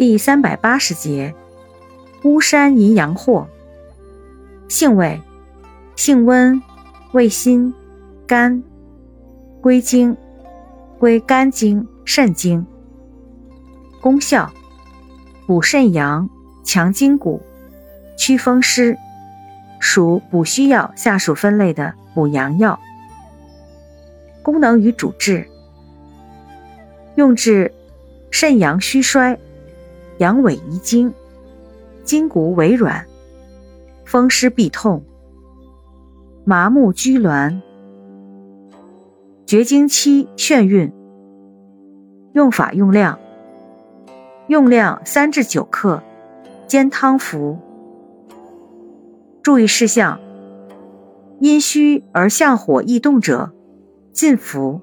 第三百八十节，巫山淫阳藿。性味，性温，味辛，甘，归经，归肝经、肾经。功效，补肾阳，强筋骨，祛风湿，属补虚药下属分类的补阳药。功能与主治，用治肾阳虚衰。阳痿遗精，筋骨萎软，风湿痹痛，麻木拘挛，绝经期眩晕。用法用量：用量三至九克，煎汤服。注意事项：阴虚而向火易动者，禁服。